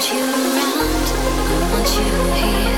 want you around, I want you here.